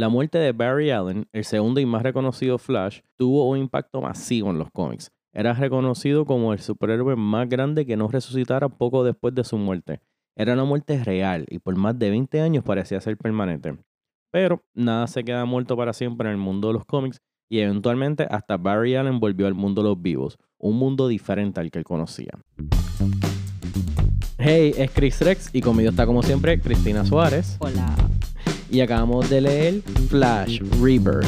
La muerte de Barry Allen, el segundo y más reconocido Flash, tuvo un impacto masivo en los cómics. Era reconocido como el superhéroe más grande que no resucitara poco después de su muerte. Era una muerte real y por más de 20 años parecía ser permanente. Pero nada se queda muerto para siempre en el mundo de los cómics y eventualmente hasta Barry Allen volvió al mundo de los vivos, un mundo diferente al que él conocía. Hey, es Chris Rex y conmigo está como siempre Cristina Suárez. Hola. Y acabamos de leer Flash Rebirth.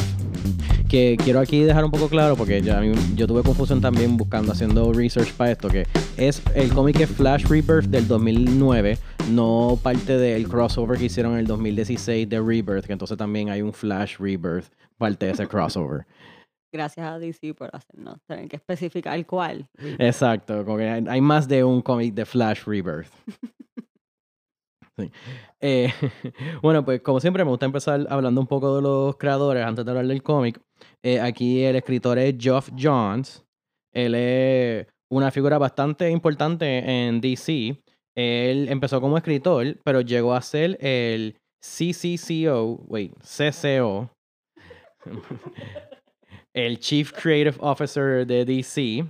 Que quiero aquí dejar un poco claro porque yo, yo tuve confusión también buscando, haciendo research para esto, que es el cómic es Flash Rebirth del 2009, no parte del crossover que hicieron en el 2016 de Rebirth, que entonces también hay un Flash Rebirth, parte de ese crossover. Gracias a DC por hacernos tener que especificar cuál. Exacto, como que hay más de un cómic de Flash Rebirth. Eh, bueno, pues como siempre me gusta empezar hablando un poco de los creadores antes de hablar del cómic. Eh, aquí el escritor es Geoff Johns. Él es una figura bastante importante en DC. Él empezó como escritor, pero llegó a ser el CCCO, wait, CCO, el Chief Creative Officer de DC.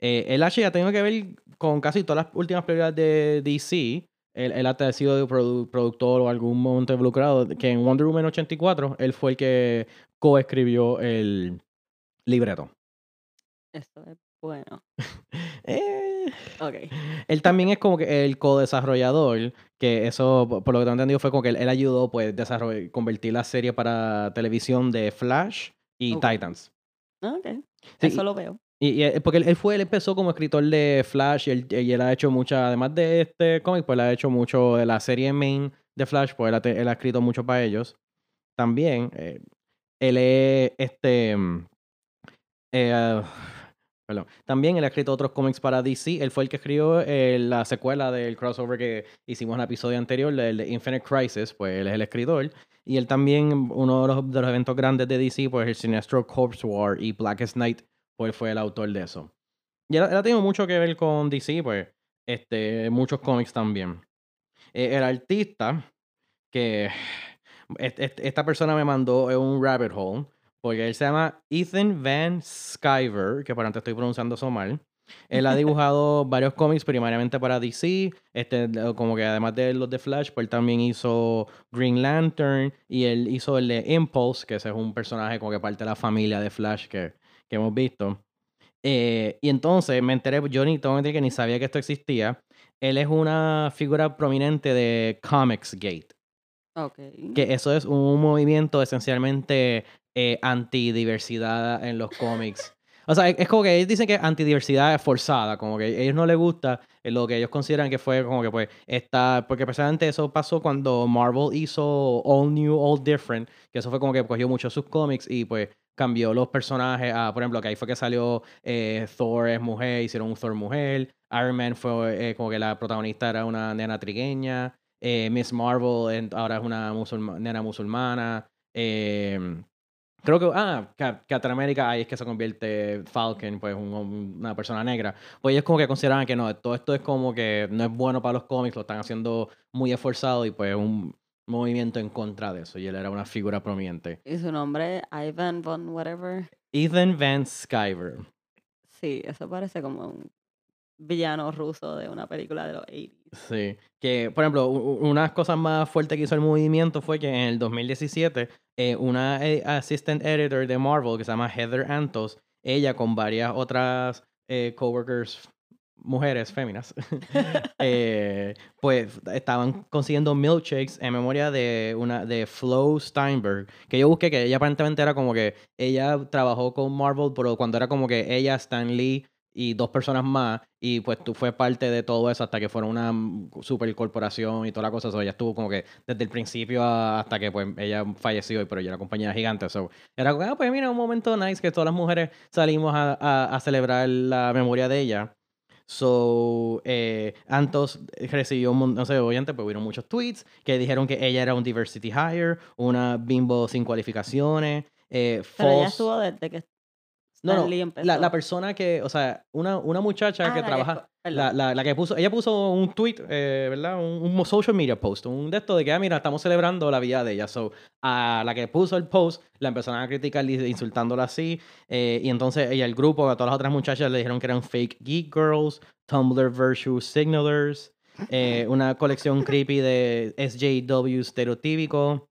Eh, él ya tengo que ver con casi todas las últimas películas de DC él, él ha sido productor o algún momento involucrado, que en Wonder Woman 84 él fue el que coescribió el libreto. Eso es bueno. eh, ok. Él también es como que el co-desarrollador, que eso, por lo que tengo entendido, fue como que él, ayudó pues desarrollar, convertir la serie para televisión de Flash y Titans. Ok. eso lo veo. Y, eh, porque él, fue, él empezó como escritor de Flash y él, y él ha hecho mucha, además de este cómic, pues él ha hecho mucho de la serie main de Flash, pues él ha, escrito mucho para ellos. También, eh, él es este. Mm, eh, perdón. También él ha escrito otros cómics para DC. Él fue el que escribió la secuela del crossover que hicimos en el episodio anterior, el de Infinite Crisis, pues él es el escritor. Y él también, uno de los, de los eventos grandes de DC, pues el Sinestro Corpse War y Blackest Night pues fue el autor de eso. Y él, ha tenido mucho que ver con DC, pues, este, muchos cómics también. Eh, el artista que esta persona me mandó un rabbit hole, porque él se llama Ethan Van Sciver, que por antes estoy pronunciando eso mal. Él ha dibujado varios cómics primariamente para DC, este, como que además de los de Flash, pues él también hizo Green Lantern y él hizo el de Impulse, que ese es un personaje como que parte de la familia de Flash que que hemos visto. Eh, y entonces me enteré, yo ni tengo que ni sabía que esto existía. Él es una figura prominente de Comics Gate. Okay. Que eso es un movimiento esencialmente eh, antidiversidad en los cómics. O sea, es como que ellos dicen que antidiversidad es forzada, como que a ellos no les gusta lo que ellos consideran que fue como que pues está, porque precisamente eso pasó cuando Marvel hizo All New, All Different, que eso fue como que cogió mucho sus cómics y pues cambió los personajes a, por ejemplo, que ahí fue que salió eh, Thor es mujer, hicieron un Thor mujer, Iron Man fue eh, como que la protagonista era una nena trigueña, eh, Miss Marvel ahora es una nena musulmana, em, creo que, ah, Captain America ahí es que se convierte Falcon, pues una persona negra, pues ellos como que consideraban que no, todo esto es como que no es bueno para los cómics, lo están haciendo muy esforzado y pues un movimiento en contra de eso y él era una figura prominente. ¿Y su nombre? Ivan von whatever. Ethan Van Sciver. Sí, eso parece como un villano ruso de una película de los 80 Sí, que por ejemplo, una cosas más fuertes que hizo el movimiento fue que en el 2017 eh, una eh, assistant editor de Marvel que se llama Heather Antos, ella con varias otras eh, coworkers mujeres féminas, eh, pues estaban consiguiendo milkshakes en memoria de una de Flo Steinberg, que yo busqué que ella aparentemente era como que ella trabajó con Marvel, pero cuando era como que ella, Stan Lee y dos personas más, y pues tú fue parte de todo eso hasta que fueron una super corporación y toda la cosa, ella estuvo como que desde el principio hasta que pues ella falleció, pero ella era compañía gigante, so, era como, ah, pues mira, un momento nice que todas las mujeres salimos a celebrar la memoria de ella. So, eh, Antos recibió, no sé, obviamente, pues hubieron muchos tweets que dijeron que ella era un diversity hire, una bimbo sin cualificaciones. Eh, Pero ella estuvo desde que No, no, la, la persona que, o sea, una, una muchacha Ah, que la trabaja, la, la, la que puso, ella puso un tweet, eh, ¿verdad? Un, un social media post, un de esto de que, ah, mira, estamos celebrando la vida de ella. So, a la que puso el post, la empezaron a criticar insultándola así. eh, y entonces ella, el grupo, a todas las otras muchachas le dijeron que eran fake geek girls, Tumblr virtual signalers, eh, una colección creepy de SJW estereotípico.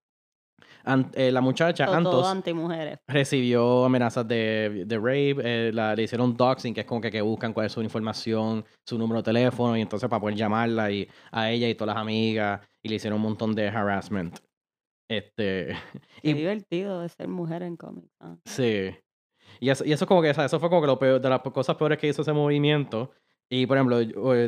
Eh, la muchacha, todo, Antos, todo recibió amenazas de, de rape, eh, la, le hicieron doxing, que es como que, que buscan cuál es su información, su número de teléfono, y entonces para poder llamarla y, a ella y todas las amigas, y le hicieron un montón de harassment. Este, Qué y divertido de ser mujer en cómics. ah. sí. Y eso, y eso es como que, eso fue como que lo peor, de las cosas peores que hizo ese movimiento. Y por ejemplo,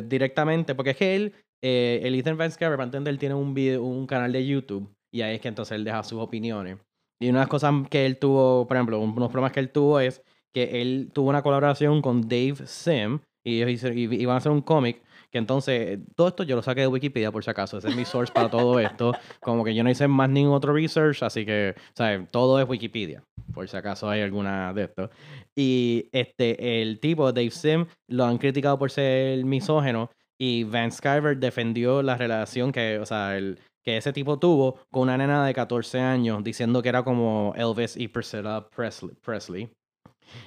directamente, porque es que él, eh, el Ethan Van Sciver, para entender, tiene un, video, un canal de YouTube y ahí es que entonces él deja sus opiniones. Y una de las cosas que él tuvo, por ejemplo, unos problemas que él tuvo es que él tuvo una colaboración con Dave Sim y ellos y- iban a hacer un cómic que entonces, todo esto yo lo saqué de Wikipedia por si acaso, ese es mi source para todo esto, como que yo no hice más ningún otro research, así que, o sea, todo es Wikipedia, por si acaso hay alguna de esto. Y este, el tipo, Dave Sim, lo han criticado por ser misógeno y Van Sciver defendió la relación que, o sea, el, que ese tipo tuvo con una nena de 14 años, diciendo que era como Elvis y Priscilla Presley. Presley.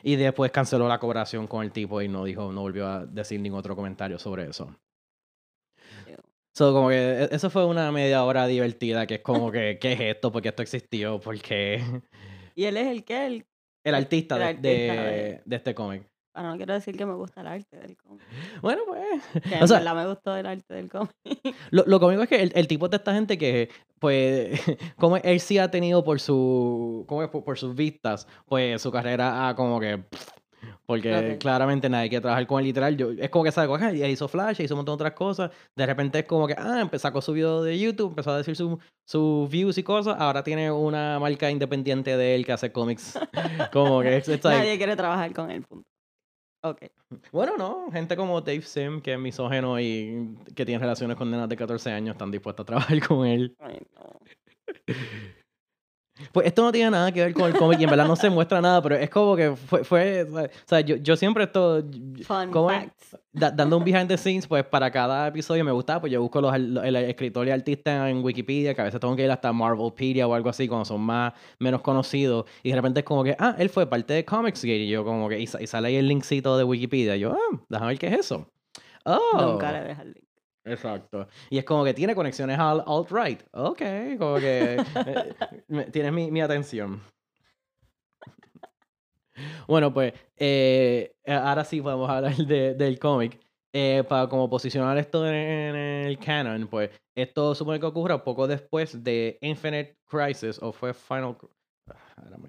Y después canceló la colaboración con el tipo y no dijo, no volvió a decir ningún otro comentario sobre eso. So, como que e- eso fue una media hora divertida, que es como que, ¿qué es esto? ¿Por qué esto existió? Porque Y él es el que, el, el artista, el de, artista de- de- de este cómic. Ah, no quiero decir que me gusta el arte del cómic. Bueno, pues. Que O en sea, verdad me gustó el arte del cómic. Lo, lo cómico es que el, el tipo es de esta gente que, pues, como él sí ha tenido por su, como es? por, por sus vistas, pues su carrera ha como que, porque Ok. claramente nadie quiere trabajar con él literal. Yo, es como que sabe, "Ajá, ya hizo Flash, hizo un montón de otras cosas. De repente es como que, ah, sacó su video de YouTube, empezó a decir sus su views y cosas. Ahora tiene una marca independiente de él que hace cómics. como que, it's like- Nadie quiere trabajar con él, punto. Ok. bueno, no, gente como Dave Sim, que es misógeno y que tiene relaciones con nenas de 14 años, están dispuestos a trabajar con él. Ay, no. Pues esto no tiene nada que ver con el cómic y en verdad no se muestra nada, pero es como que fue, fue o sea, yo, yo siempre estoy Fun ¿cómo es? facts. da- dando un behind the scenes, pues para cada episodio me gustaba, pues yo busco los, al- el escritor y artista en Wikipedia, que a veces tengo que ir hasta Marvelpedia o algo así, cuando son más, menos conocidos, y de repente es como que, ah, él fue parte de Comicsgate, y yo como que, y, sa- y sale ahí el linkcito de Wikipedia, y yo, ah, déjame ver qué es eso. Oh. Nunca le deja el link. Exacto. Y es como que tiene conexiones al alt-right. Ok, como que eh, tienes mi, mi atención. Bueno, pues eh, ahora sí podemos hablar de- del cómic. Eh, para como posicionar esto en, en el canon, pues esto supone que ocurra poco después de Infinite Crisis o fue Final...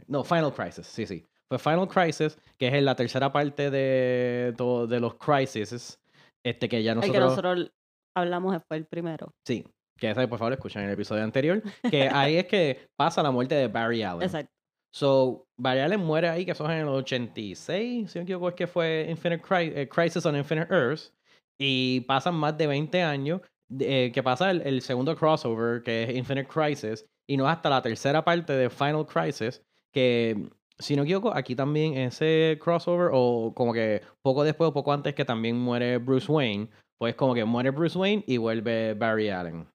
No, Final Crisis, sí, sí. Fue Final Crisis, que es la tercera parte de, todo- de los Crises, este que ya El que nosotros... hablamos fue el primero. Sí, que ese, por favor, escuchen el episodio anterior. Que ahí es que pasa la muerte de Barry Allen. Exacto. So, Barry Allen muere ahí, que eso es en el 86, si no me equivoco, es que fue Infinite Cri- eh, Crisis on Infinite Earths. Y pasan más de 20 años, eh, que pasa el, el segundo crossover, que es Infinite Crisis, y no hasta la tercera parte de Final Crisis, que, si no equivoco, aquí también ese crossover, o como que poco después o poco antes que también muere Bruce Wayne, pues como que muere Bruce Wayne y vuelve Barry Allen.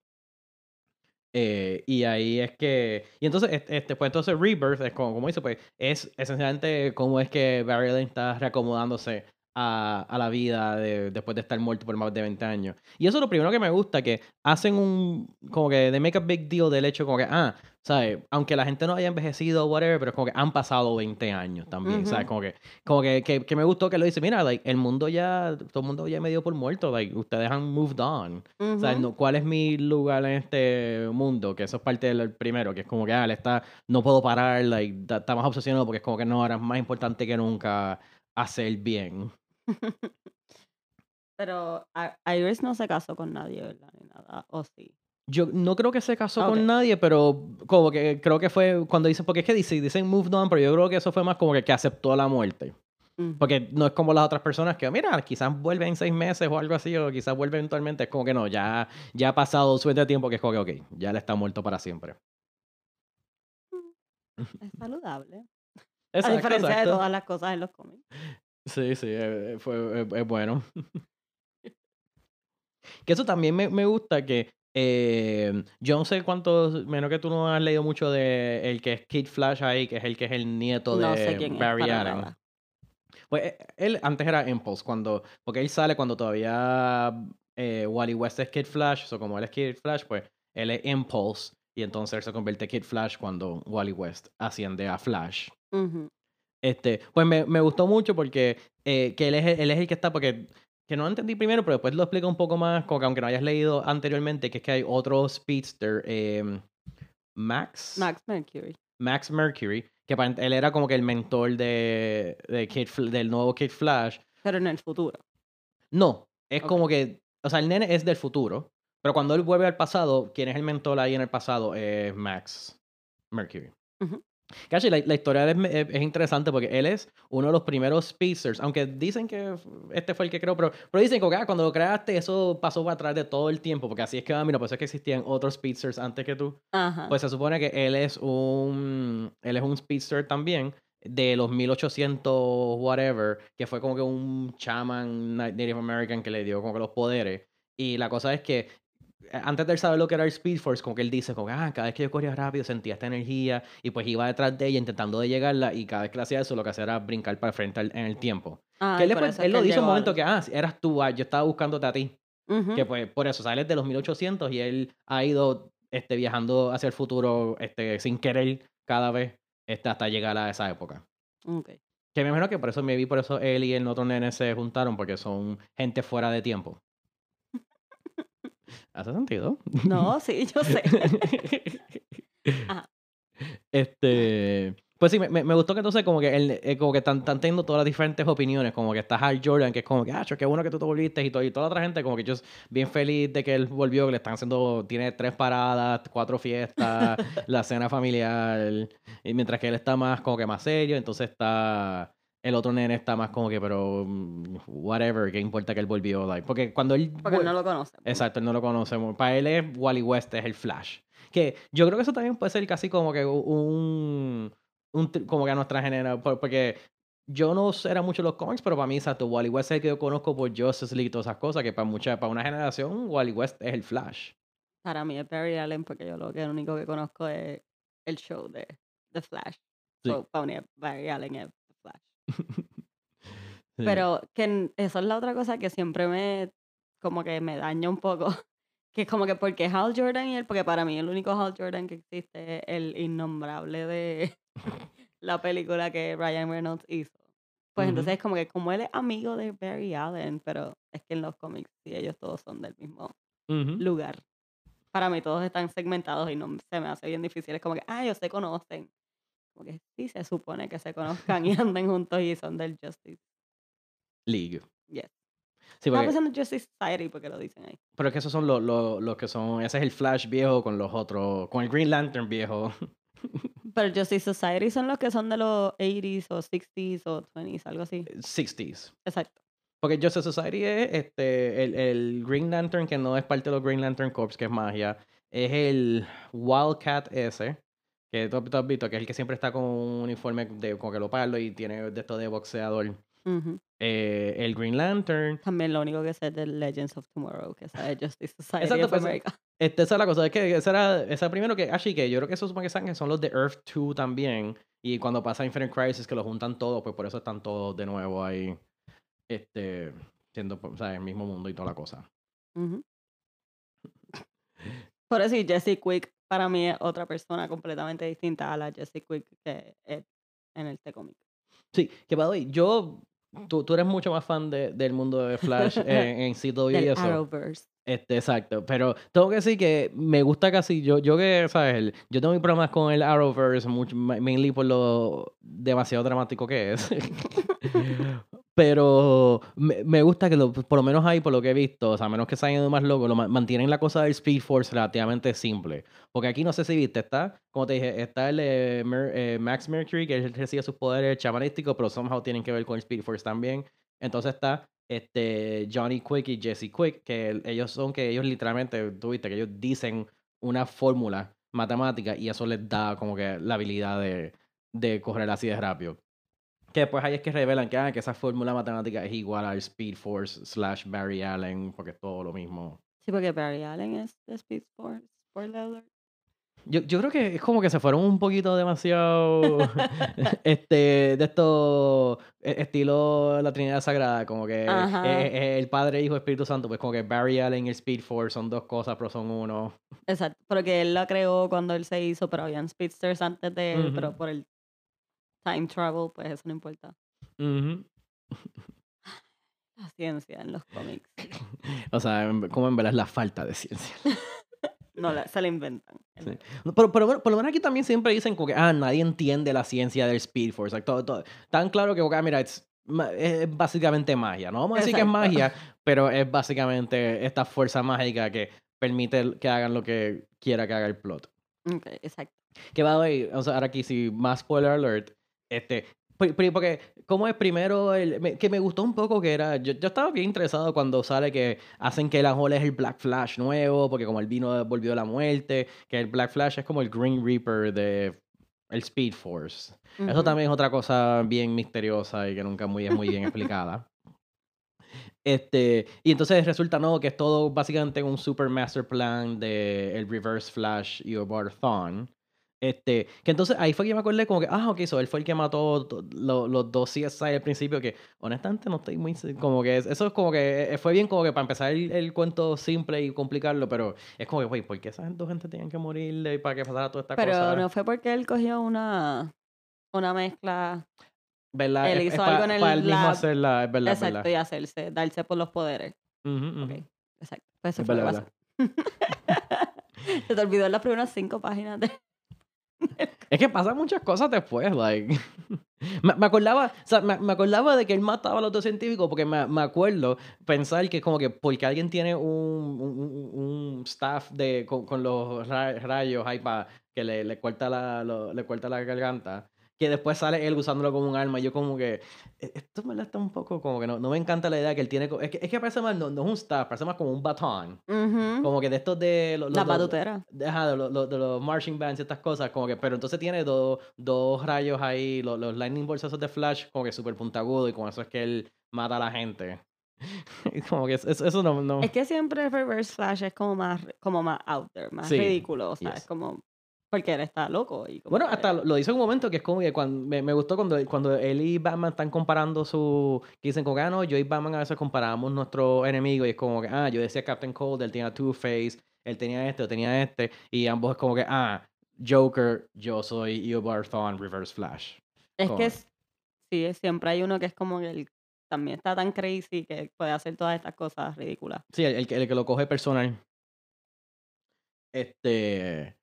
Eh, y ahí es que. Y entonces, este, pues entonces Rebirth es como, como dice, pues, es esencialmente cómo es que Barry Allen está reacomodándose a, a la vida de- después de estar muerto por más de 20 años. Y eso es lo primero que me gusta, que hacen un. Como que they make a big deal del hecho, como que, ah, ¿sabes? Aunque la gente no haya envejecido o whatever, pero es como que han pasado 20 años también, Ujú. ¿sabes? Como que, como que, que, que me gustó que lo dice, mira, like, el mundo ya, todo el mundo ya me dio por muerto, like, ustedes han moved on. O sea, Ujú. no- ¿cuál es mi lugar en este mundo? Que eso es parte del primero, que es como que, ah, está, no puedo parar, like, está más obsesionado porque es como que no, ahora es más importante que nunca hacer bien. Pero a- Iris no se casó con nadie, ¿verdad? Ni nada. O sí. Yo no creo que se casó Ah, con nadie, pero como que creo que fue cuando dicen, porque es que dicen, dicen moved on, pero yo creo que eso fue más como que, que aceptó la muerte. Porque no es como las otras personas que, mira, quizás vuelven en seis meses o algo así, o quizás vuelve eventualmente. Es como que no, ya, ya ha pasado suficiente tiempo que es como que, ok, ya él está muerto para siempre. Es saludable. A Exacto, diferencia de todas las cosas en los cómics. Sí, sí, eh, fue, es, es bueno. que eso también me, me gusta que eh, yo no sé cuántos, menos que tú no has leído mucho de el que es Kid Flash ahí, que es el que es el nieto No de sé quién Barry Allen. Pues eh, él antes era Impulse, cuando, porque él sale cuando todavía eh, Wally West es Kid Flash, o como él es Kid Flash, pues él es Impulse, y entonces él se convierte en Kid Flash cuando Wally West asciende a Flash. Ujú. Este, pues me, me gustó mucho porque eh, que él es, el- él es el que está, porque que no entendí primero, pero después lo explico un poco más, como que aunque no hayas leído anteriormente, que es que hay otro speedster, em, Max, Max Mercury. Max Mercury, que aparent- él era como que el mentor de, de Kid del nuevo Kid Flash. Pero en el futuro. No, es como que, o sea, el nene es del futuro, pero cuando él vuelve al pasado, quien es el mentor ahí en el pasado es Max Mercury. Cachi, la, la historia es, es- es interesante porque él es uno de los primeros speedsters, aunque dicen que este fue el que creó, pero, pero dicen que ah, cuando lo creaste eso pasó para atrás de todo el tiempo, porque así es que, ah, mira, pues es que existían otros speedsters antes que tú. Ajá. Pues se supone que él es un, él es un speedster también de los 1800 whatever, que fue como que un chaman na- Native American que le dio como que los poderes. Y la cosa es que antes de él saber lo que era el Speed Force, como que él dice, como que, ah, cada vez que yo corría rápido sentía esta energía y pues iba detrás de ella intentando de llegarla y cada vez que hacía eso lo que hacía era brincar para frente al- en el tiempo. Ah, que él, él que lo dice un momento al- que, ah, eras tú, ah, yo estaba buscándote a ti. Ujú. Que pues por eso sales de los 1800 y él ha ido este, viajando hacia el futuro este, sin querer cada vez este, hasta llegar a esa época. Ok. Que me imagino que por eso me vi, por eso él y el otro nene se juntaron, porque son gente fuera de tiempo. ¿Hace sentido? No, sí, yo sé. Ajá. este. Pues sí, me, me- gustó que entonces como que él, eh, como que están, están teniendo todas las diferentes opiniones, como que está Hal Jordan, que es como que, ah, qué bueno que tú te volviste y, todo, y toda la otra gente como que yo bien feliz de que él volvió, que le están haciendo, tiene tres paradas, cuatro fiestas, la cena familiar, y mientras que él está más como que más serio, entonces está, el otro nene está más como que, pero, mm, whatever, qué importa que él volvió, like, porque cuando él... Porque vuel- no lo conoce. Exacto, él no lo conocemos. Para él es Wally West, es el Flash. Que yo creo que eso también puede ser casi como que un. un como que a nuestra generación. Porque yo no era mucho los cómics, pero para mí, exacto, Wally West es el que yo conozco por Justice League y todas esas cosas. Que para mucha, para una generación, Wally West es el Flash. Para mí es Barry Allen porque yo lo que lo único que conozco es el show de The Flash. Sí. So, para mí Barry Allen es. Sí. Pero que eso es la otra cosa que siempre me como que me daña un poco. Que es como que porque Hal Jordan y él, porque para mí el único Hal Jordan que existe es el innombrable de la película que Ryan Reynolds hizo. Pues entonces es como que como él es amigo de Barry Allen, pero es que en los cómics sí ellos todos son del mismo lugar. Para mí todos están segmentados y no se me hace bien difícil. Es como que, ah, ellos se conocen. Como que sí se supone que se conozcan y anden juntos y son del Justice. League. Yes. Sí, porque, pensando en Justice Society porque lo dicen ahí. pero es que esos son los, los, los que son. Ese es el Flash viejo con los otros. Con el Green Lantern viejo. Pero Justice Society son los que son de los 80s o 60s o 20s, algo así. 60s. Exacto. Porque Justice Society es este, el, el Green Lantern, que no es parte de los Green Lantern Corps, que es magia. Es el Wildcat ese, que tú, tú has visto, que es el que siempre está con un uniforme de con que lo palo y tiene de esto de boxeador. Eh, el Green Lantern. También lo único que sé es de Legends of Tomorrow, que es de Justice Society Exacto, of pues, America. Este, esa es la cosa, es que esa era, esa primero que, así que yo creo que esos supone que son, que son los de Earth 2 también. Y cuando pasa Infinite Crisis, que los juntan todos, pues por eso están todos de nuevo ahí, este, siendo, o sea, el mismo mundo y toda la cosa. Por eso, Jesse Quick para mí es otra persona completamente distinta a la Jesse Quick que es en el T-Comic. Sí, que the way, yo, tú, tú eres mucho más fan de- del mundo de Flash en, en CW y eso. Arrowverse. Este, exacto. Pero tengo que decir que me gusta casi, yo, yo que, ¿sabes? Yo tengo mis problemas con el Arrowverse, mucho, ma- mainly por lo demasiado dramático que es. Pero me, me gusta que lo- por lo menos ahí, por lo que he visto, o sea, a menos que se hayan ido más locos, lo ma- mantienen la cosa del Speed Force relativamente simple. Porque aquí no sé si viste, está, como te dije, está el eh, eh, Max Mercury, que él recibe sus poderes chamanísticos, pero somehow tienen que ver con el Speed Force también. Entonces está este Johnny Quick y Jesse Quick, que el- ellos son que ellos literalmente, tú viste, que ellos dicen una fórmula matemática y eso les da como que la habilidad de, de correr así de rápido. Que después ahí es que revelan que, ah, que esa fórmula matemática es igual al Speed Force slash Barry Allen, porque es todo lo mismo. Sí, porque Barry Allen es de Speed Force. Spoiler alert. Yo, yo creo que es como que se fueron un poquito demasiado este de esto e- estilo la Trinidad Sagrada, como que eh, eh, el Padre, Hijo, Espíritu Santo, pues como que Barry Allen y el Speed Force son dos cosas, pero son uno. Exacto, porque él la creó cuando él se hizo, pero habían speedsters antes de él, pero por el time travel, pues eso no importa. La ciencia en los cómics. O sea, como en verdad es la falta de ciencia. No, la- se la inventan. Sí. Pero, pero bueno, por lo menos aquí también siempre dicen como que, ah, nadie entiende la ciencia del Speed Force. like, todo, todo- tan claro que, que, ah, mira, es, básicamente magia. No vamos a decir que es magia, pero es básicamente esta fuerza mágica que permite que hagan lo que quiera que haga el plot. Ok, exacto. Que va a o sea, ahora aquí sí, más spoiler alert, este, porque como es primero, el, que me gustó un poco que era, yo, yo estaba bien interesado cuando sale que hacen que el Ajol es el Black Flash nuevo, porque como él vino, volvió de la muerte, que el Black Flash es como el Green Reaper de el Speed Force. Eso también es otra cosa bien misteriosa y que nunca muy, es muy bien explicada. Este, y entonces resulta no que es todo básicamente un super master plan de el Reverse Flash y Obarthon. Este, que entonces ahí fue que yo me acordé como que, ah, ok, so él fue el que mató to- lo- los dos CSI al principio, que honestamente no estoy muy, como que, es- eso es como que, eh, fue bien como que para empezar el, el cuento simple y complicarlo, pero es como que, güey, ¿por qué esas dos gente tenían que morir para que pasara toda esta Pero cosa? no fue porque él cogió una, una mezcla. ¿Verdad? él Es- hizo es pa- algo en el pa él mismo hacerla, es verdad, es exacto, verdad. y hacerse, darse por los poderes. Ujú, ujú. Ok, exacto. Pues eso Es fue lo que verdad, pasó. Se te olvidó en las primeras cinco páginas de. Es que pasan muchas cosas después, like. me, me acordaba, o sea, me, me acordaba de que él mataba a los dos científicos porque me, me acuerdo pensar que como que porque alguien tiene un, un, un- staff de, con, con los ra- rayos ahí para que le, le corta la, le corta la garganta, que después sale él usándolo como un arma. y Yo como que, e- esto me está un poco como que no, no me encanta la idea que él tiene, es que, es que parece más, no, no es un staff, parece más como un batón. Ujú. Como que de estos de... los- La los- patutera. de, ajá, de, los- de los marching bands y estas cosas, como que, pero entonces tiene dos, dos rayos ahí, los, los lightning bolts esos de Flash, como que súper puntagudo, y con eso es que él mata a la gente. Como que es- es- eso no... no... Es que siempre el Reverse Flash es como más, como más out there, más Sí, ridículo. O sea, yes. es como. Porque él está loco. Y Bueno, hasta lo, lo dice en un momento que es como que cuando, me, me gustó cuando, cuando él y Batman están comparando su... Que dicen como que, ah, no, yo y Batman a veces comparamos nuestro enemigo y es como que, ah, yo decía Captain Cold, él tenía Two-Face, él tenía este, yo tenía este, y ambos es como que, ah, Joker, yo soy Eobard Thawne, Reverse Flash. Es como- que sí, siempre hay uno que es como que él también está tan crazy que puede hacer todas estas cosas ridículas. Sí, el, el el que lo coge personal. Este.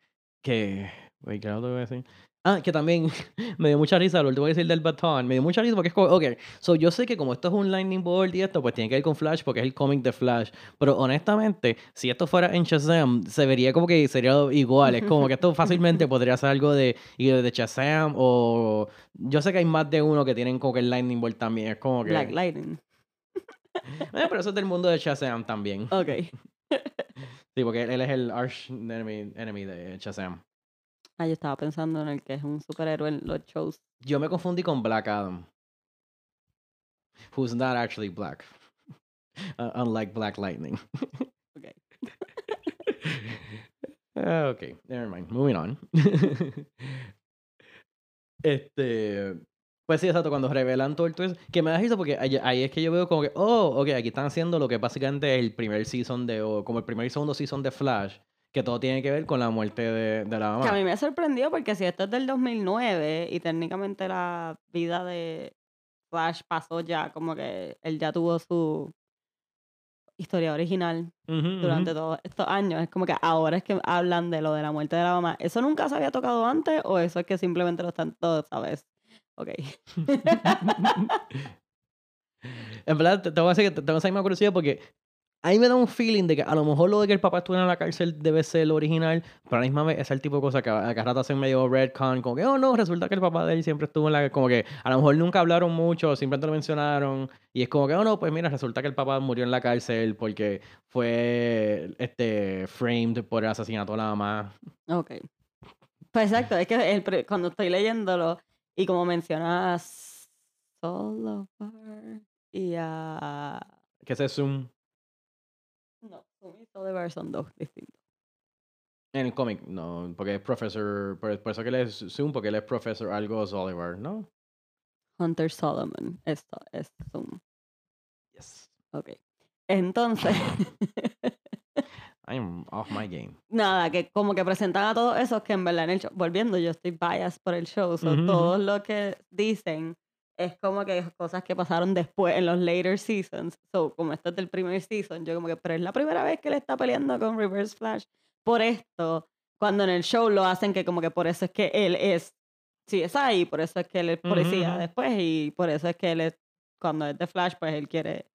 Que. Wait, ¿qué lo que iba a decir? Ah, que también me dio mucha risa, lo último que decir del batón. Me dio mucha risa porque es como, ok, so yo sé que como esto es un lightning bolt y esto, pues tiene que ver con Flash porque es el cómic de Flash. Pero honestamente, si esto fuera en Shazam, se vería como que sería igual. Es como que esto fácilmente podría ser algo de, de Shazam o. Yo sé que hay más de uno que tienen como que el lightning bolt también. Es como que. Black Lightning. Eh, pero eso es del mundo de Shazam también. Ok. Sí, porque él es el arch enemy, enemy de Shazam. Ah, yo estaba pensando en el que es un superhéroe en los shows. Yo me confundí con Black Adam. Who's not actually black. Uh, unlike Black Lightning. Ok. Ok, never mind. Moving on. este. Pues sí, exacto, cuando revelan todo el twist, que me da risa porque ahí, ahí es que yo veo como que, oh, ok, aquí están haciendo lo que básicamente es el primer season de, o como el primer y segundo season de Flash, que todo tiene que ver con la muerte de, de la Que a mamá. mí me sorprendió porque si esto es del 2009 y técnicamente la vida de Flash pasó ya, como que él ya tuvo su historia original durante todos estos años. Es como que ahora es que hablan de lo de la muerte de la mamá. ¿Eso nunca se había tocado antes o eso es que simplemente lo están todos, sabes? Ok. En verdad, te, te voy a decir que te- tengo esa misma curiosidad porque a mí me da un feeling de que a lo mejor lo de que el papá estuviera en la cárcel debe ser lo original, pero a la misma vez es el tipo de cosa que a, a rato hacen medio redcon, como que, oh no, resulta que el papá de él siempre estuvo en la... Como que a lo mejor nunca hablaron mucho, simplemente lo mencionaron, y es como que, oh no, pues mira, resulta que el papá murió en la cárcel porque fue este framed por el asesinato de la mamá. Ok. Pues exacto, es que el cuando estoy leyéndolo y como mencionas Solivar y a... Que ese Zoom No, Zoom y Solivar son dos distintos. en el cómic, no, porque es Professor, por, por eso que él es Zoom, porque él es Professor algo Oliver, ¿no? Hunter Solomon, esto es Zoom. Yes. Ok. Entonces, I'm off my game. nada, que como que presentan a todos esos que en verdad en el show, volviendo, yo estoy biased por el show, so Ujú, ujú. todo lo que dicen es como que cosas que pasaron después en los later seasons. So, como esto es del primer season, yo como que, pero es la primera vez que él está peleando con Reverse Flash por esto, cuando en el show lo hacen que como que por eso es que él es CSI, por eso es que él es policía después y por eso es que él es, cuando es de Flash, pues él quiere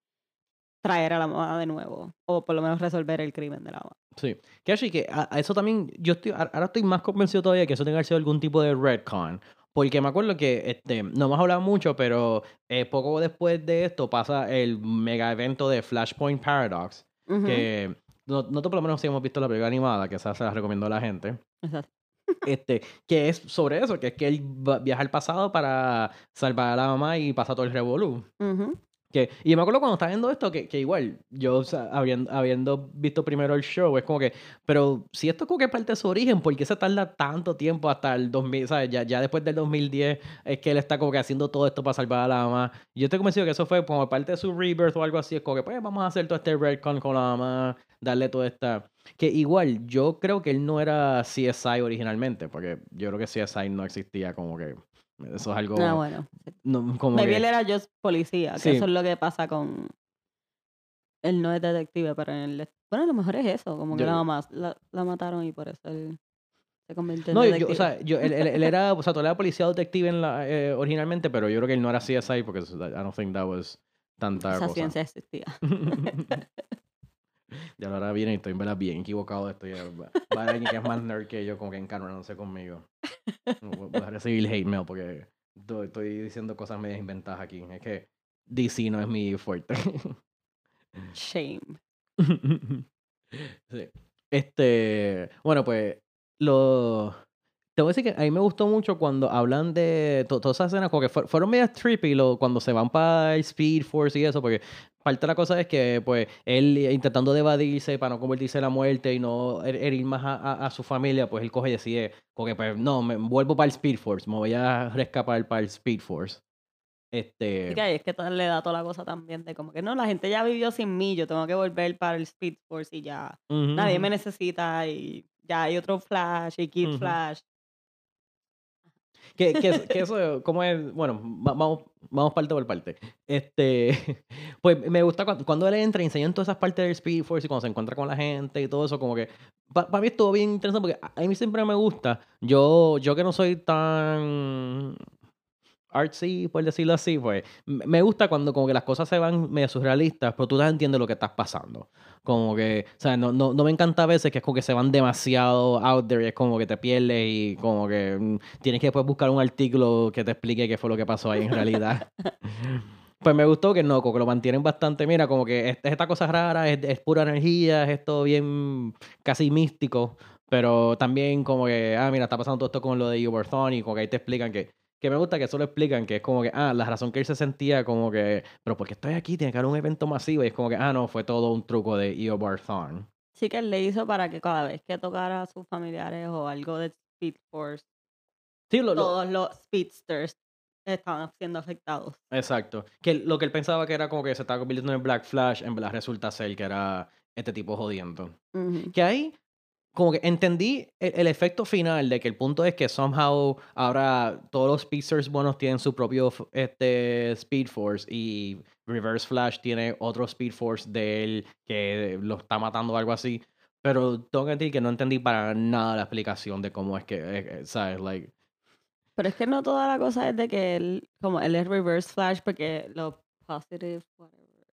traer a la mamá de nuevo o por lo menos resolver el crimen de la mamá. Sí. Que así que a, a eso también, yo estoy, ahora estoy más convencido todavía que eso tenga que ser algún tipo de retcon. Porque me acuerdo que este, no hemos hablado mucho, pero eh, poco después de esto pasa el mega evento de Flashpoint Paradox. Ujú, Que no- nosotros por lo menos sí hemos visto la película animada, que esa se la recomiendo a la gente. exacto. Este, que es sobre eso, que es que él viaja al pasado para salvar a la mamá y pasa todo el revolú. Ujú. Que, y me acuerdo cuando estaba viendo esto, que, que igual, yo o sea, habiendo, habiendo visto primero el show, es como que, pero si esto es como que parte de su origen, ¿por qué se tarda tanto tiempo hasta el 2000, ¿sabes? Ya, ya después del 2010 es que él está como que haciendo todo esto para salvar a la mamá. Y yo estoy convencido que eso fue como parte de su rebirth o algo así, es como que, pues vamos a hacer todo este retcon con la mamá, darle toda esta... Que igual, yo creo que él no era CSI originalmente, porque yo creo que CSI no existía como que... Eso es algo... Ah, bueno. no, como Maybe que- él era just policía, que Sí. eso es lo que pasa con... Él no es detective, pero en el... Bueno, a lo mejor es eso, como que Yo- la mamá la, la mataron y por eso él se convirtió en No, yo, detective. yo- o sea, yo, él, él- él era, o sea, tú era policía o detective en la, eh, originalmente, pero yo creo que él no era CSI porque I don't think that was tanta Esa cosa. ciencia existía. ya ahora viene y estoy en verdad bien equivocado de esto. Ya, va, va a haber alguien que es más nerd que yo, como que encabronándose conmigo. Voy a recibir hate mail porque estoy, diciendo cosas medias inventadas aquí. Es que DC no es mi fuerte. Shame. Sí. Este, bueno, pues lo te voy a decir que a mí me gustó mucho cuando hablan de to- todas esas escenas como que fue- fueron medias trippy lo, cuando se van para el Speed Force y eso, porque parte de la cosa es que pues él intentando de evadirse para no convertirse en la muerte y no her- herir más a, a- a su familia, pues él coge y decide, como que pues no, me vuelvo para el Speed Force, me voy a rescapar para el Speed Force. Este, ahí es que le da toda la cosa también de como que no, la gente ya vivió sin mí, yo tengo que volver para el Speed Force y ya ujú, nadie ujú. me necesita y ya hay otro Flash y Kid Ujú. Flash. Que, que, es- eso, como es, bueno, va- vamos, vamos parte por parte. Este, pues me gusta cuando, cuando él entra y enseñan todas esas partes del Speed Force y cuando se encuentra con la gente y todo eso, como que, para mí estuvo bien interesante porque a, a mí siempre me gusta. Yo, yo que no soy tan artsy, por decirlo así, pues me gusta cuando como que las cosas se van medio surrealistas, pero tú ya entiendes lo que estás pasando. Como que, o sea, no, no, no me encanta a veces que es como que se van demasiado out there y es como que te pierdes y como que mm, tienes que después buscar un artículo que te explique qué fue lo que pasó ahí en realidad. Pues me gustó que no, como que lo mantienen bastante, mira, como que es, es esta cosa rara, es, es pura energía, es esto bien casi místico, pero también como que, ah, mira, está pasando todo esto con lo de Uberthon y como que ahí te explican que, que me gusta que eso lo explican, que es como que, ah, la razón que él se sentía como que, pero porque estoy aquí, tiene que haber un evento masivo y es como que, ah, no, fue todo un truco de Eobarthon. Sí que él le hizo para que cada vez que tocara a sus familiares o algo de Speed Force, Sí, lo, lo- todos los speedsters estaban siendo afectados. exacto. Que lo que él pensaba que era como que se estaba convirtiendo en Black Flash, en verdad resulta ser que era este tipo jodiendo. Que ahí como que entendí el, el efecto final de que el punto es que somehow ahora todos los speedsters buenos tienen su propio este Speed Force y Reverse Flash tiene otro Speed Force de él que lo está matando o algo así. Pero tengo que decir que no entendí para nada la explicación de cómo es que, eh, eh, ¿sabes? Like, Pero es que no toda la cosa es de que él, como él es reverse flash porque los positive, whatever,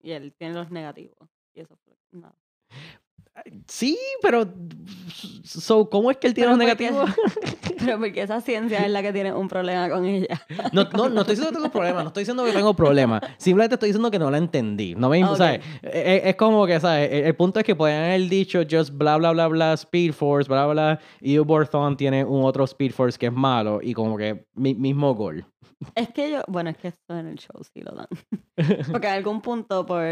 y él tiene los negativos. Y eso nada. Sí, pero. So, ¿Cómo es que él tiene Pero los porque- negativos? Pero porque esa ciencia es la que tiene un problema con ella. No, no, no estoy diciendo que tengo problemas, no estoy diciendo que tengo problemas. Simplemente estoy diciendo que no la entendí. No me, Ok. ¿sabes? Es, es como que, ¿sabes? El, el punto es que pueden haber dicho just bla, bla, bla, bla, Speed Force, bla, bla, y Uberthon tiene un otro Speed Force que es malo y como que mi- mismo gol. Es que yo, bueno, es que esto en el show sí lo dan. Porque en algún punto, por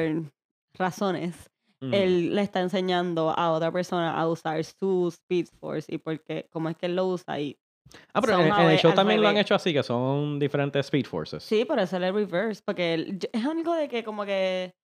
razones, Mm. él le está enseñando a otra persona a usar su Speed Force y porque, como es que él lo usa y ah, pero en, el show también lo han revés. hecho así, que son diferentes Speed Forces. Sí, pero es reverse, porque él- yo- es algo de que como que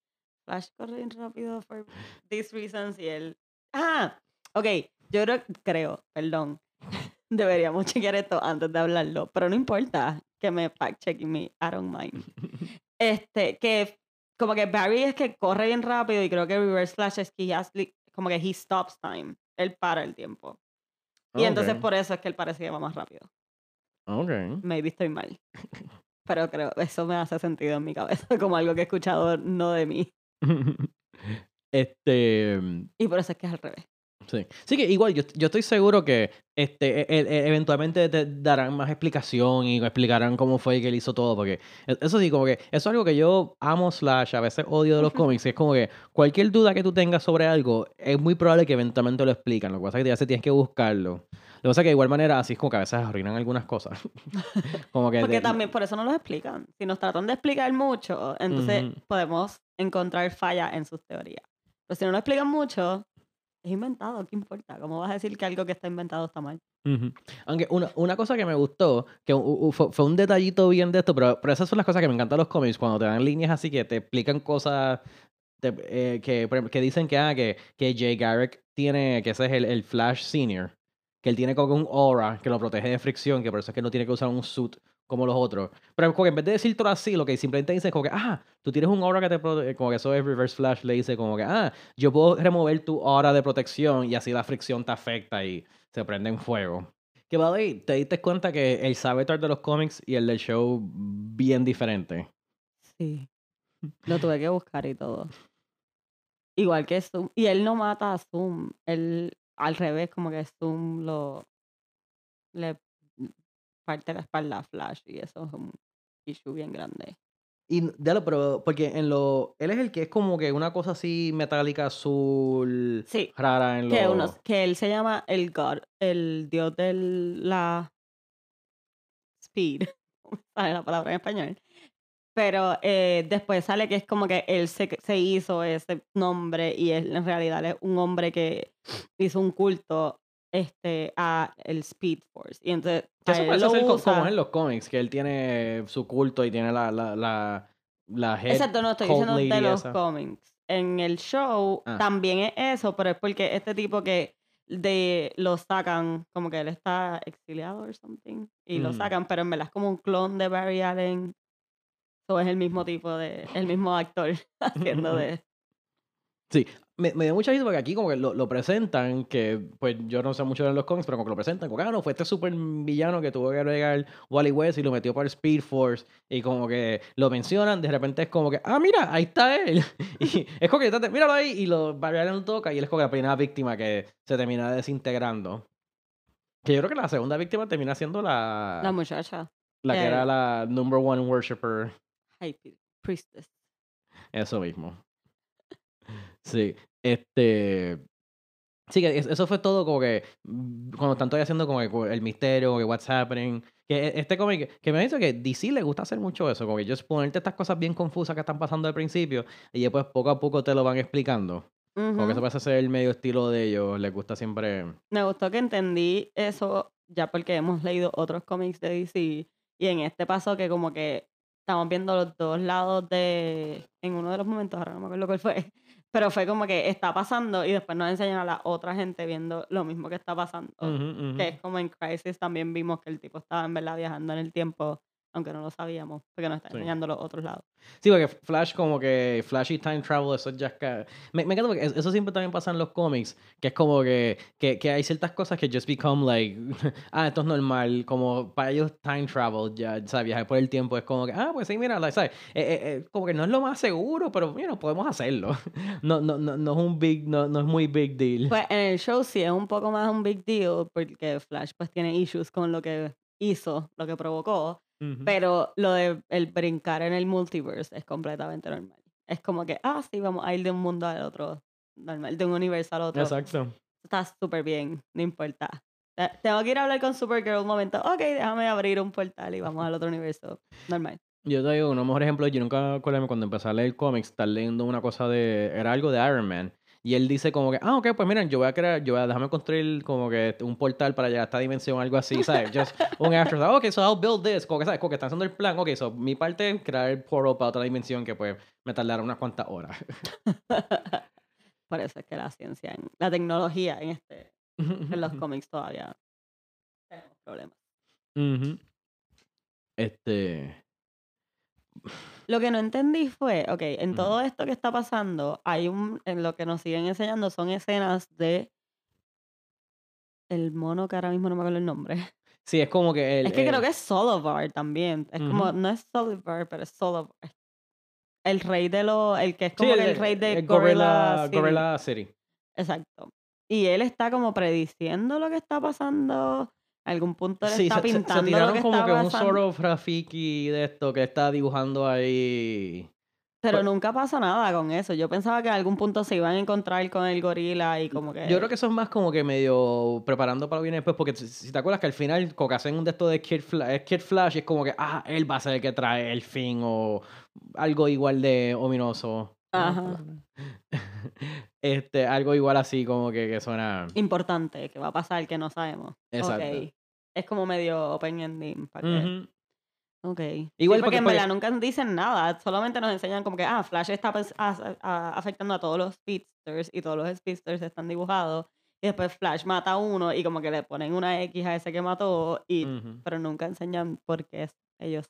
Flash corre rápido for these reasons y él... Ah, ok, yo creo, creo, perdón, deberíamos chequear esto antes de hablarlo, pero no importa que me fact checken me, I don't mind. Este, que como que Barry es que corre bien rápido y creo que Reverse Flash es que has como que he stops time, él para el tiempo. Y entonces Ok, por eso es que él parece que va más rápido. ok. Maybe estoy mal. Pero creo, eso me hace sentido en mi cabeza, como algo que he escuchado no de mí. este. Y por eso es que es al revés. Sí. Sí que igual, yo, yo estoy seguro que este, e- e- eventualmente te darán más explicación y explicarán cómo fue que él hizo todo, porque e- eso sí, como que eso es algo que yo amo slash, a veces odio de los Ujú. cómics, que es como que cualquier duda que tú tengas sobre algo, es muy probable que eventualmente lo explican, lo que pasa es que ya se tienes que buscarlo. Lo que pasa es que de igual manera así es como que a veces arruinan algunas cosas. como que Porque de- también por eso no los explican. Si nos tratan de explicar mucho, entonces Ujú. podemos encontrar fallas en sus teorías. Pero si no lo explican mucho, es inventado, ¿qué importa? ¿Cómo vas a decir que algo que está inventado está mal? Ujú. Aunque una, una cosa que me gustó, que u- fue, un detallito bien de esto, pero, pero esas son las cosas que me encantan los cómics, cuando te dan líneas así que te explican cosas te- eh, que, que dicen que, ah, que, que Jay Garrick tiene, que ese es el, el Flash Senior, que él tiene como un aura que lo protege de fricción, que por eso es que no tiene que usar un suit como los otros. Pero como en vez de decir todo así, lo que simplemente dice es como que, ah, tú tienes un aura que te protege, como que eso es Reverse Flash, le dice como que, ah, yo puedo remover tu aura de protección y así la fricción te afecta y se prende en fuego. Que vale, te diste cuenta que el Savitar de los cómics y el del show bien diferente. Sí. Lo tuve que buscar y todo. Igual que Zoom. Y él no mata a Zoom. Él, al revés, como que Zoom lo. Le parte la espalda Flash. Y eso es un issue bien grande. Y dale, pero porque en lo. Él es el que es como que una cosa así metálica azul Sí. rara en lo. Que, unos, que él se llama el God, el dios de la speed. ¿Sabes la palabra en español? Pero eh, después sale que es como que él se, se hizo ese nombre y él en realidad es un hombre que hizo un culto este a el Speed Force. Y entonces eso lo ser co- como en los cómics, que él tiene su culto y tiene la. la, la, la head Exacto, no estoy diciendo de los esa. cómics. En el show Ah. también es eso, pero es porque este tipo que de lo sacan, como que él está exiliado o something, y lo Mm. sacan, pero en verdad es como un clon de Barry Allen. O es el mismo tipo de, el mismo actor haciendo de. Me, me dio mucha risa porque aquí como que lo, lo presentan, que pues yo no sé mucho de los cómics, pero como que lo presentan, como que ah, no, fue este super villano que tuvo que agregar Wally West y lo metió para Speed Force y como que lo mencionan, de repente es como que, ah, mira, ahí está él. y es como que, "Tate- míralo ahí, y lo Barry toca y él es como que la primera víctima que se termina desintegrando. Que yo creo que la segunda víctima termina siendo la, La muchacha. la que era la number one worshipper. High Priestess. Eso mismo. Sí, este... Sí, que es- eso fue todo como que mm, cuando están todavía haciendo como que el misterio, que what's happening. Que e- este cómic, que me dice que DC le gusta hacer mucho eso, como que ellos ponerte estas cosas bien confusas que están pasando al principio y después poco a poco te lo van explicando. Como que eso parece ser el medio estilo de ellos, les gusta siempre... Me gustó que entendí eso ya porque hemos leído otros cómics de DC y en este pasó que como que estamos viendo los dos lados de en uno de los momentos, ahora no me acuerdo cuál fue, pero fue como que está pasando y después nos enseñan a la otra gente viendo lo mismo que está pasando. Que es como en Crisis también vimos que el tipo estaba en verdad viajando en el tiempo aunque no lo sabíamos, porque nos está Sí. enseñando los otros lados. Sí, porque Flash como que Flash y Time Travel, eso ya. Me, me encanta porque es- eso siempre también pasa en los cómics, que es como que, que, que hay ciertas cosas que just become like, ah, esto es normal, como para ellos Time Travel, ya, sea, viajar por el tiempo es como que, ah, pues sí, mira, ¿sabes? Eh, eh, eh, como que no es lo más seguro, pero, mira, podemos hacerlo. No, no, no, no es un big, no, no es muy big deal. Pues en el show sí es un poco más un big deal, porque Flash pues tiene issues con lo que hizo, lo que provocó, Pero lo de el brincar en el multiverse es completamente normal. Es como que, ah, sí, vamos a ir de un mundo al otro, normal, de un universo al otro. Exacto. Está súper bien, no importa. Tengo que ir a hablar con Supergirl un momento. Ok, déjame abrir un portal y vamos al otro universo. Normal. Yo te digo, uno mejor ejemplo, yo nunca acuerdo cuando empecé a leer cómics, estar leyendo una cosa de, era algo de Iron Man. Y él dice como que, ah, ok, pues miren, yo voy a crear, yo voy a déjame construir como que un portal para llegar a esta dimensión, algo así, ¿sabes? Just un afterthought, ok, so I'll build this, como que, ¿sabes? Como que están haciendo el plan, ok, so mi parte es crear el portal para otra dimensión que pues me tardará unas cuantas horas. Por eso es que la ciencia, en- la tecnología en, este, en los cómics todavía tenemos problemas. Este, Lo que no entendí fue, ok, en todo esto que está pasando, hay un, en lo que nos siguen enseñando son escenas de el mono que ahora mismo no me acuerdo el nombre. sí, es como que el... es que creo que es Solovar también. Es como, no es Solovar, pero es Solovar. El rey de los, el que es como el, rey de el Gorilla, Gorilla, City. Gorilla City. Exacto. Y él está como prediciendo lo que está pasando. Algún punto él Sí, está se, se- se pintando lo tiraron que como que un pasando. of Rafiki de esto que está dibujando ahí. Pero Pues- nunca pasa nada con eso. Yo pensaba que en algún punto se iban a encontrar con el gorila y como que... Yo creo que eso es más como que medio preparando para lo viene después, porque si- te acuerdas que al final, hacen un de esto de Kid Flash, es Kid Flash y es como que, ah, él va a ser el que trae el fin o algo igual de ominoso. Ajá. Este, algo igual así, como que, que suena. Importante, que va a pasar, que no sabemos. Exacto. Es como medio open ending. Para que... Ujú. Ok. Sí, Igual porque, porque- en porque- verdad nunca dicen nada. Solamente nos enseñan como que, ah, Flash está pues, a- a- afectando a todos los speedsters y todos los speedsters están dibujados. Y después Flash mata a uno y como que le ponen una X a ese que mató. Y. Pero nunca enseñan por qué ellos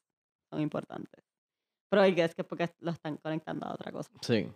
son importantes. Pero hay que es que es porque lo están conectando a otra cosa. Sí.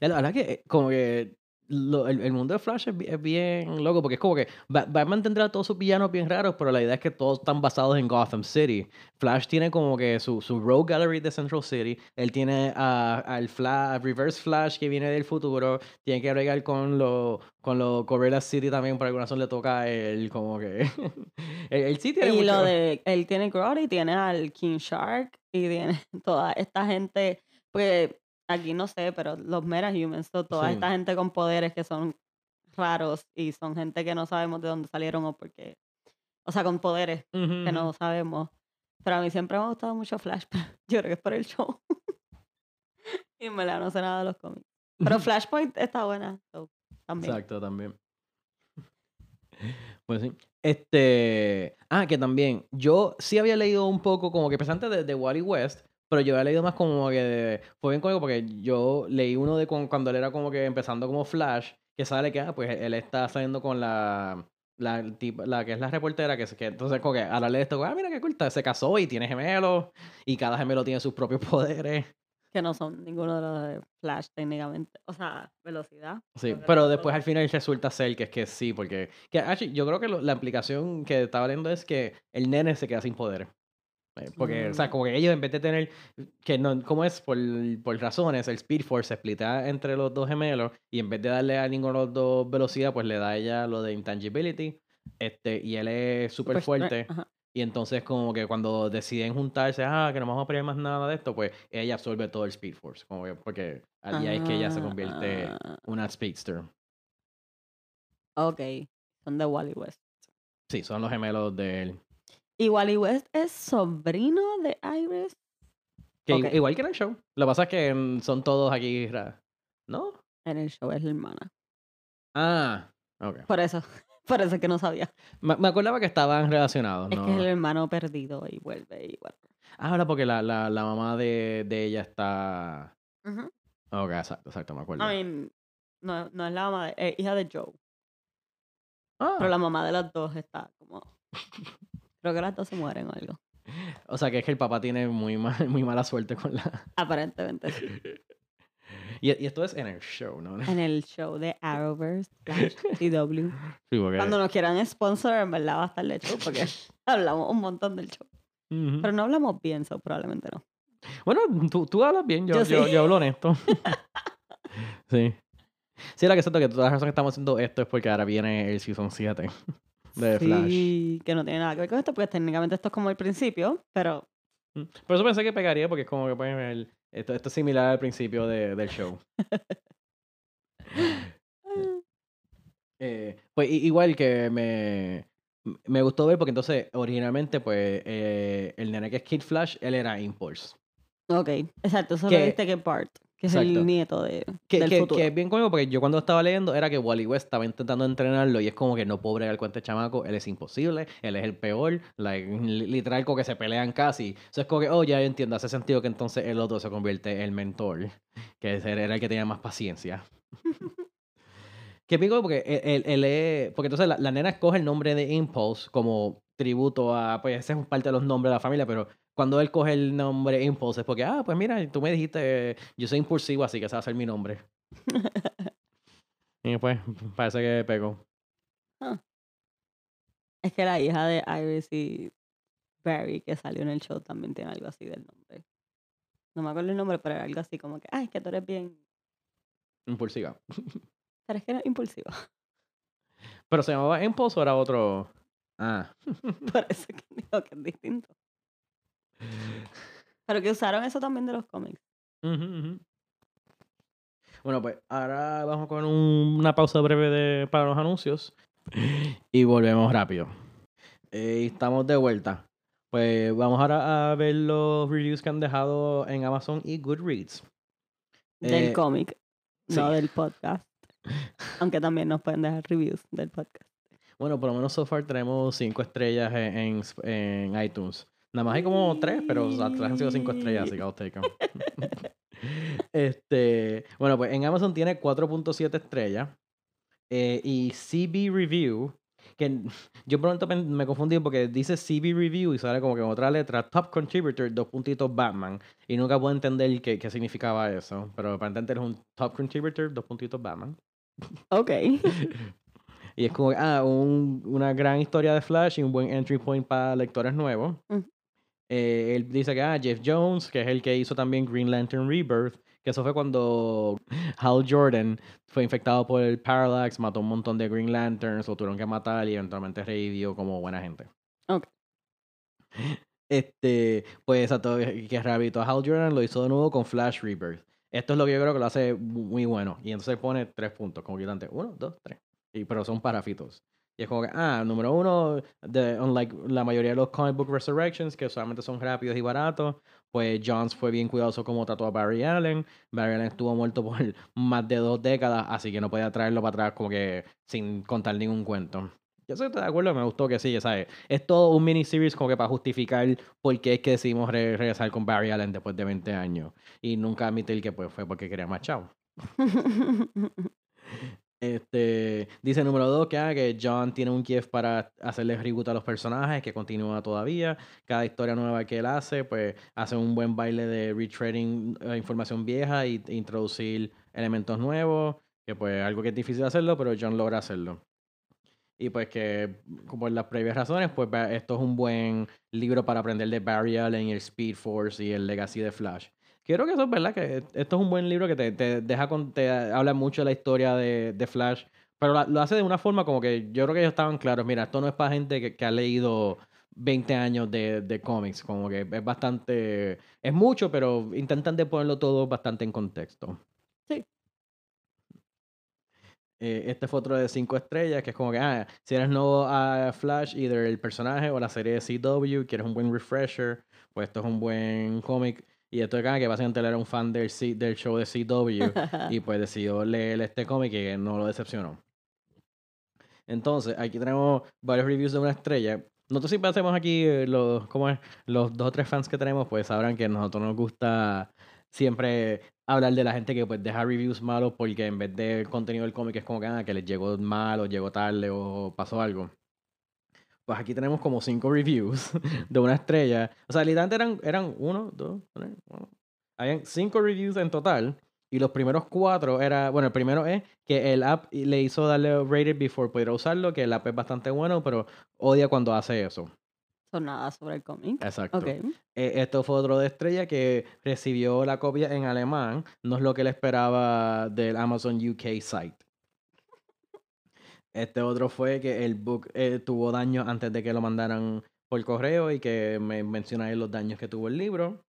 La la verdad que eh, como que lo- el, el mundo de Flash es, bi- es bien loco porque es como que Ba- Batman tendrá todos sus villanos bien raros, pero la idea es que todos están basados en Gotham City. Flash tiene como que su, su Rogue Gallery de Central City. Él tiene al Flash, Reverse Flash que viene del futuro. Tiene que bregar con lo con lo Gorilla City también. Por alguna razón le toca él como que... el, el sí tiene Y lo de, él tiene Grodd y tiene al King Shark y tiene toda esta gente, porque aquí no sé, pero los Meta Humans, so, toda Sí. esta gente con poderes que son raros y son gente que no sabemos de dónde salieron o porque, o sea, con poderes que no sabemos. Pero a mí siempre me ha gustado mucho Flash, pero yo creo que es por el show. y en verdad no sé nada de los cómics. Pero Flashpoint está buena, so, también. Exacto, también. Pues sí. Este. Ah, que también. Yo sí había leído un poco como que pensante de, de Wally West, pero yo había leído más como que. de- fue bien cómico porque yo leí uno de con- cuando él era como que empezando como Flash, que sale que, ah, pues él está saliendo con la. La, tipa- la que es la reportera, que, que entonces como que ahora lee esto, ah, mira qué cool, se casó y tiene gemelos, y cada gemelo tiene sus propios poderes. Que no son ninguno de los de Flash técnicamente. O sea, velocidad. Sí, pero después al final resulta ser que es que sí, porque que, actually, yo creo que lo- la implicación que estaba leyendo es que el nene se queda sin poder. Eh, Porque, o sea, Mm. como que ellos en vez de tener, que no, ¿cómo es? Por, por razones, el Speed Force se splita entre los dos gemelos y en vez de darle a ninguno de los dos velocidad, pues le da a ella lo de intangibility. Este, y él es súper fuerte. ajá. Y entonces como que cuando deciden juntarse, ah, que no vamos a pelear más nada de esto, pues ella absorbe todo el Speed Force. Como que, porque ahí es que ella se convierte Ah, una speedster. ok, son de Wally West. Sí, son los gemelos de él. Y Wally West es sobrino de Iris. Que. Igual que en el show. Lo que pasa es que son todos aquí. ¿No? En el show es la hermana. Ah, ok. Por eso, por eso es que no sabía. Me, me acordaba que estaban relacionados, Es ¿no? que es el hermano perdido y vuelve y vuelve. Ah, ahora porque la, la, la mamá de, de ella está. Ujú. Ok, exacto, exacto, me acuerdo. I mean, no, no es la mamá, de- es hija de Joe. ah, Pero la mamá de las dos está como. Creo que las dos se mueren o algo. O sea, que es que el papá tiene muy, mal, muy mala suerte con la... Aparentemente sí. Y, y esto es en el show, ¿no? En el show de Arrowverse CW. Sí, porque- Cuando nos quieran sponsor, en verdad va a estar el show porque hablamos un montón del show. Pero no hablamos bien, so probablemente no. Bueno, tú, tú hablas bien, yo, Yo yo, sí. yo hablo honesto. sí. Sí, la que siento que toda la razón que estamos haciendo esto es porque ahora viene el Season 7 de Flash. Sí, que no tiene nada que ver con esto, porque técnicamente esto es como el principio, pero Mm. Por eso pensé que pegaría, porque es como que pueden ver, esto, esto es similar al principio de- del show. Eh, pues i- igual que me, me gustó ver, porque entonces originalmente, pues, eh, el nene que es Kid Flash, él era Impulse. ok, exacto, eso Que- lo viste que Bart, que es Exacto. el nieto de, Que, del que- futuro. que es bien cómico porque yo cuando estaba leyendo era que Wally West estaba intentando entrenarlo y es como que no puedo bregar con este chamaco, él es imposible, él es el peor, like, literal como que se pelean casi. O sea, es como que, oh, ya yo entiendo, hace sentido que entonces el otro se convierte en el mentor, que era el que tenía más paciencia. que pico porque él, él- él es, porque entonces la, la nena escoge el nombre de Impulse como tributo a, pues ese es parte de los nombres de la familia, pero cuando él coge el nombre Impulse es porque, ah, pues mira, tú me dijiste, yo soy impulsivo, así que ese va a ser mi nombre. y pues, parece que pegó. Es que la hija de Iris y Barry que salió en el show también tiene algo así del nombre. No me acuerdo el nombre, pero era algo así como que, ay, es que tú eres bien, Impulsiva. pero es que eres impulsiva. Pero se llamaba Impulse o era otro. Ah. Por eso que digo que es distinto. Pero que usaron eso también de los cómics. Bueno, pues ahora vamos con un- una pausa breve de, para los anuncios y volvemos rápido. Eh, estamos de vuelta. Pues vamos ahora a ver los reviews que han dejado en Amazon y Goodreads. Del Eh, cómic, no del podcast. Aunque también nos pueden dejar reviews del podcast. Bueno, por lo menos so far tenemos cinco estrellas en, en, en iTunes. Nada más hay como tres, pero o sea, todas han sido cinco estrellas, así que I'll take 'em. este, bueno, pues en Amazon tiene 4.7 estrellas. eh, y CB Review, que yo pronto me confundí porque dice CB Review y sale como que en otra letra, Top Contributor, dos puntitos Batman. Y nunca puedo entender qué, qué significaba eso. Pero aparentemente es un Top Contributor, dos puntitos Batman. Ok. Y es como, que, ah, un- una gran historia de Flash y un buen entry point para lectores nuevos. Ujú. Eh, él dice que, ah, Jeff Jones, que es el que hizo también Green Lantern Rebirth, que eso fue cuando Hal Jordan fue infectado por el Parallax, mató un montón de Green Lanterns, lo tuvieron que matar y eventualmente revivió como buena gente. Ok. Este, pues exacto, que rehabilitó a Hal Jordan, lo hizo de nuevo con Flash Rebirth. Esto es lo que yo creo que lo hace muy bueno. Y entonces pone tres puntos, como que antes, uno, dos, tres. Y, pero son paráfitos. Y es como que, ah, número uno, de, unlike la mayoría de los comic book resurrections, que solamente son rápidos y baratos, pues Jones fue bien cuidadoso como trató a Barry Allen. Barry Allen estuvo muerto por más de dos décadas, así que no podía traerlo para atrás como que sin contar ningún cuento. Yo estoy de acuerdo, me gustó que sí, ¿sabes? Es todo un miniseries como que para justificar por qué es que decidimos re- regresar con Barry Allen después de 20 años. Y nunca admitir que pues, fue porque quería más chavo. Este, dice número dos que, ah, que John tiene un gift para hacerle reboot a los personajes, que continúa todavía. Cada historia nueva que él hace, pues hace un buen baile de retreading eh, información vieja e introducir elementos nuevos, que pues algo que es difícil hacerlo, pero John logra hacerlo. Y pues que por las previas razones, pues esto es un buen libro para aprender de Barry Allen el Speed Force y el Legacy de Flash. Creo que eso es verdad, que esto es un buen libro que te, te deja con, te habla mucho de la historia de, de Flash, pero la- lo hace de una forma como que yo creo que ellos estaban claros, mira, esto no es para gente que, que ha leído 20 años de, de cómics, como que es bastante, es mucho, pero intentan de ponerlo todo bastante en contexto. Sí. Eh, este fue otro de 5 estrellas, que es como que, ah, si eres nuevo a Flash, either el personaje o la serie de CW, quieres un buen refresher, pues esto es un buen cómic. Y esto de acá, que básicamente él era un fan del, C- del show de CW y pues decidió leer este cómic y no lo decepcionó. Entonces, aquí tenemos varios reviews de una estrella. Nosotros siempre hacemos aquí eh, los, ¿cómo es? los dos o tres fans que tenemos, pues sabrán que a nosotros nos gusta siempre hablar de la gente que pues deja reviews malos porque en vez del contenido del cómic es como que, ah, que les llegó mal o llegó tarde o pasó algo. Pues aquí tenemos como cinco reviews de una estrella. O sea, literalmente eran, eran uno, dos, tres, cuatro. Habían cinco reviews en total. Y los primeros cuatro era, bueno, el primero es que el app le hizo darle rated before pudiera usarlo, que el app es bastante bueno, pero odia cuando hace eso. Son nada sobre el cómic. Exacto. Ok. Eh, esto fue otro de estrella que recibió la copia en alemán. No es lo que él esperaba del Amazon UK site. Este otro fue que el book eh, tuvo daños antes de que lo mandaran por correo y que me menciona ahí los daños que tuvo el libro.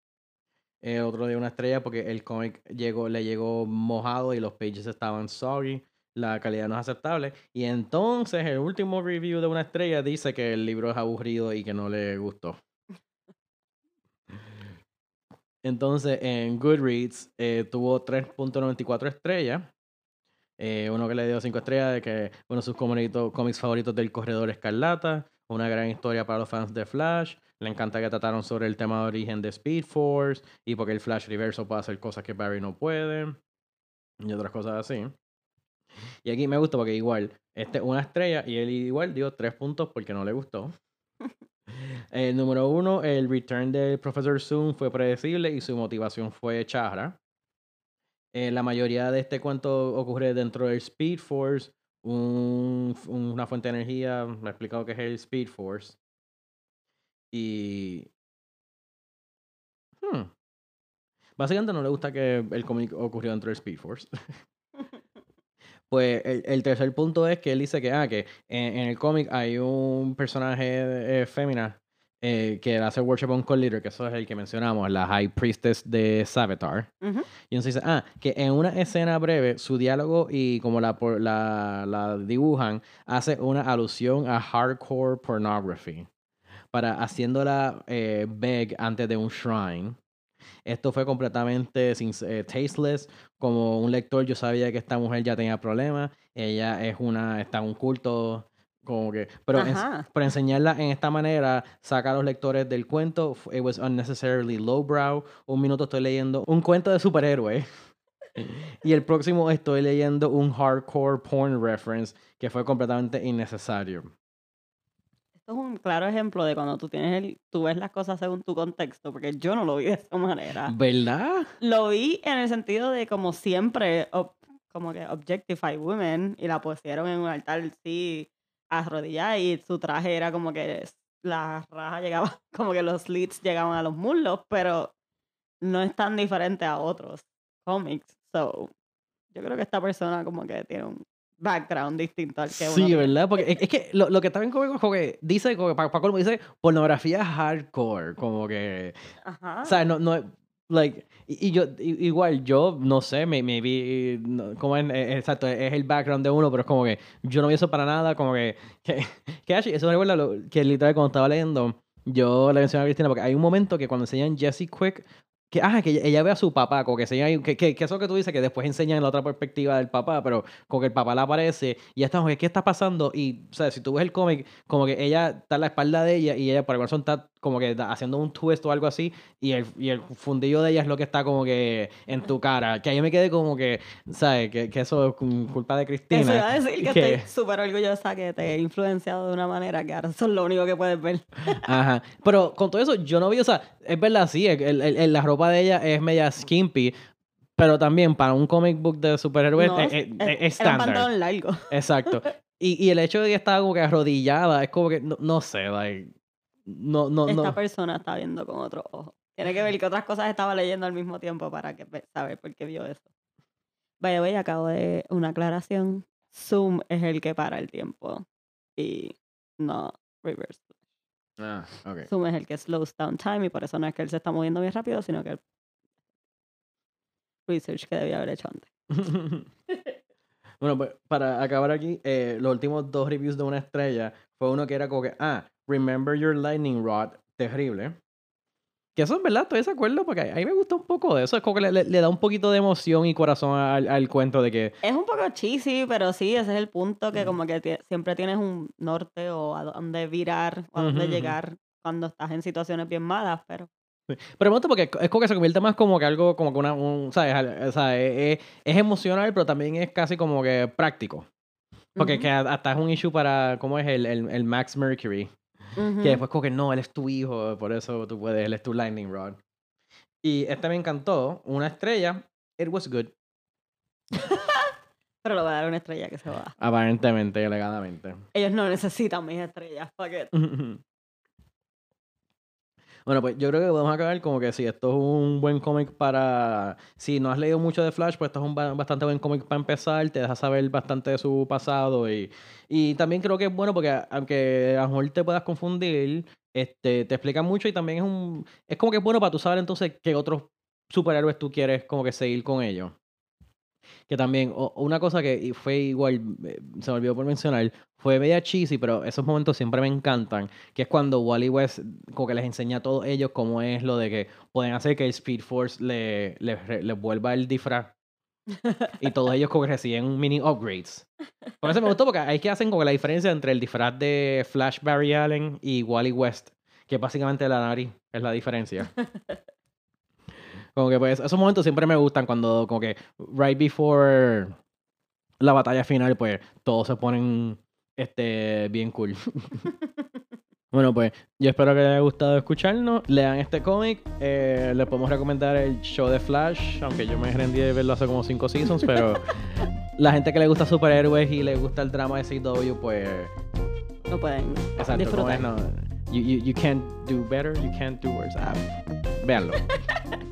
Eh, otro de una estrella porque el cómic llegó, le llegó mojado y los pages estaban sorry. La calidad no es aceptable. Y entonces el último review de una estrella dice que el libro es aburrido y que no le gustó. Entonces en Goodreads eh, tuvo 3.94 estrellas. Eh, uno que le dio 5 estrellas de que uno de sus cómics favoritos del Corredor Escarlata. Una gran historia para los fans de Flash. Le encanta que trataron sobre el tema de origen de Speed Force y porque el Flash Reverso puede hacer cosas que Barry no puede. Y otras cosas así. Y aquí me gusta porque igual, este una estrella y él igual dio 3 puntos porque no le gustó. El número uno, el return del Professor Zoom fue predecible y su motivación fue charra. Eh, la mayoría de este cuento ocurre dentro del Speed Force, un- una fuente de energía. Me he explicado qué es el Speed Force. Y. Hmm. Básicamente no le gusta que el cómic ocurrió dentro del Speed Force. Pues el, el tercer punto es que él dice que, ah, que en, en el cómic hay un personaje eh, fémina eh, que hace worship on Call Leader, que eso es el que mencionamos, la High Priestess de Savitar. Y entonces dice, ah, que en una escena breve, su diálogo y como la, la, la dibujan, hace una alusión a hardcore pornography. Para haciéndola eh, beg antes de un shrine. Esto fue completamente sin, eh, tasteless. Como un lector, yo sabía que esta mujer ya tenía problemas. Ella es una, está en un culto, como que. Pero, en- pero enseñarla en esta manera saca a los lectores del cuento. It was unnecessarily lowbrow. Un minuto estoy leyendo un cuento de superhéroe. y el próximo estoy leyendo un hardcore porn reference que fue completamente innecesario. Esto es un claro ejemplo de cuando tú tienes el, tú ves las cosas según tu contexto, porque yo no lo vi de esa manera. ¿Verdad? Lo vi en el sentido de como siempre, ob- como que objectify women y la pusieron en un altar sí arrodillada y su traje era como que s- la raja llegaba, como que los slits llegaban a los muslos, pero no es tan diferente a otros cómics. So, yo creo que esta persona como que tiene un background distinto al que uno Sí, tiene. ¿verdad? Porque es, que lo, lo que está bien cómico es como que dice, como que colmo, dice pornografía hardcore, como que, Ajá. o sea, no, no, like, y, y yo, i- igual, yo, no sé, me, maybe, no, como es, eh, exacto, es el background de uno, pero es como que yo no vi eso para nada, como que, que, que eso me recuerda lo, que literal cuando estaba leyendo, yo le mencioné a Cristina, porque hay un momento que cuando enseñan Jesse Quick, que, ah, que ella, ella ve a su papá, como que, enseñan, que, que, que eso que tú dices, que después enseñan la otra perspectiva del papá, pero como que el papá la aparece y ya está, como que, ¿qué está pasando? Y, o sea, si tú ves el cómic, como que ella está en la espalda de ella y ella por alguna razón está como que haciendo un twist o algo así y el, y el fundillo de ella es lo que está como que en tu cara. Que ahí me quedé como que, ¿sabes? Que, que eso es culpa de Cristina. Eso iba a decir que, que- estoy súper orgullosa que te he influenciado de una manera que ahora eso es lo único que puedes ver. Ajá. Pero con todo eso, yo no vi, o sea, es verdad, sí, el- el- el- la ropa de ella es media skimpy, pero también para un comic book de superhéroes No, es, es- es- es estándar. pantalón largo. Exacto. Y, y el hecho de que estaba como que arrodillada, es como que, no, no sé, like, no, no, Esta no. persona está viendo con otro ojo. Tiene que ver que otras cosas estaba leyendo al mismo tiempo para que saber por qué vio eso. Vaya, vaya, acabo de una aclaración. Zoom es el que para el tiempo y no reverse. Ah, ok. Zoom es el que slows down time y por eso no es que él se está moviendo bien rápido, sino que el research que debía haber hecho antes. bueno, pues para acabar aquí, eh, los últimos dos reviews de una estrella fue uno que era como que, ah, Remember Your Lightning Rod, terrible. Que eso es verdad, estoy de acuerdo porque a mí me gusta un poco de eso. Es como que le, da un poquito de emoción y corazón al, al cuento de que, Es un poco cheesy, pero sí, ese es el punto que Mm. como que siempre tienes un norte o a dónde virar o a dónde llegar cuando estás en situaciones bien malas, pero Pero me gusta porque es como que se convierte más como que algo, como que una, un, ¿sabes? O sea, es, es- es emocional, pero también es casi como que práctico. Porque que hasta es un issue para, ¿cómo es? El, el, el Max Mercury. Que después como que no, él es tu hijo, por eso tú puedes, él es tu lightning rod. Y este me encantó, una estrella, it was good, Pero le voy a dar una estrella que se va. aparentemente, alegadamente. Ellos no necesitan mis estrellas. Fuck it. Bueno, pues yo creo que podemos acabar como que si esto es un buen cómic para... Si no has leído mucho de Flash, pues esto es un ba- bastante buen cómic para empezar, te deja saber bastante de su pasado y, y también creo que es bueno porque aunque a lo mejor te puedas confundir, este, te explica mucho y también es un... Es como que es bueno para tú saber entonces qué otros superhéroes tú quieres como que seguir con ellos. Que también, o- una cosa que fue igual, eh, se me olvidó por mencionar, fue media cheesy, pero esos momentos siempre me encantan, que es cuando Wally West como que les enseña a todos ellos cómo es lo de que pueden hacer que el Speed Force le, le, le vuelva el disfraz. y todos ellos como que reciben mini upgrades. Por eso me gustó porque ahí que hacen como que la diferencia entre el disfraz de Flash Barry Allen y Wally West, que básicamente la nariz es la diferencia. Como que pues esos momentos siempre me gustan cuando como que right before la batalla final pues todos se ponen este bien cool. bueno pues yo espero que les haya gustado escucharnos. Lean este cómic. Eh, les podemos recomendar el show de Flash, aunque yo me rendí de verlo hace como 5 seasons, pero la gente que le gusta superhéroes y le gusta el drama de CW pues No pueden exacto, disfrutar. no, you, you, you can't do better, you can't do worse. Ah, véanlo.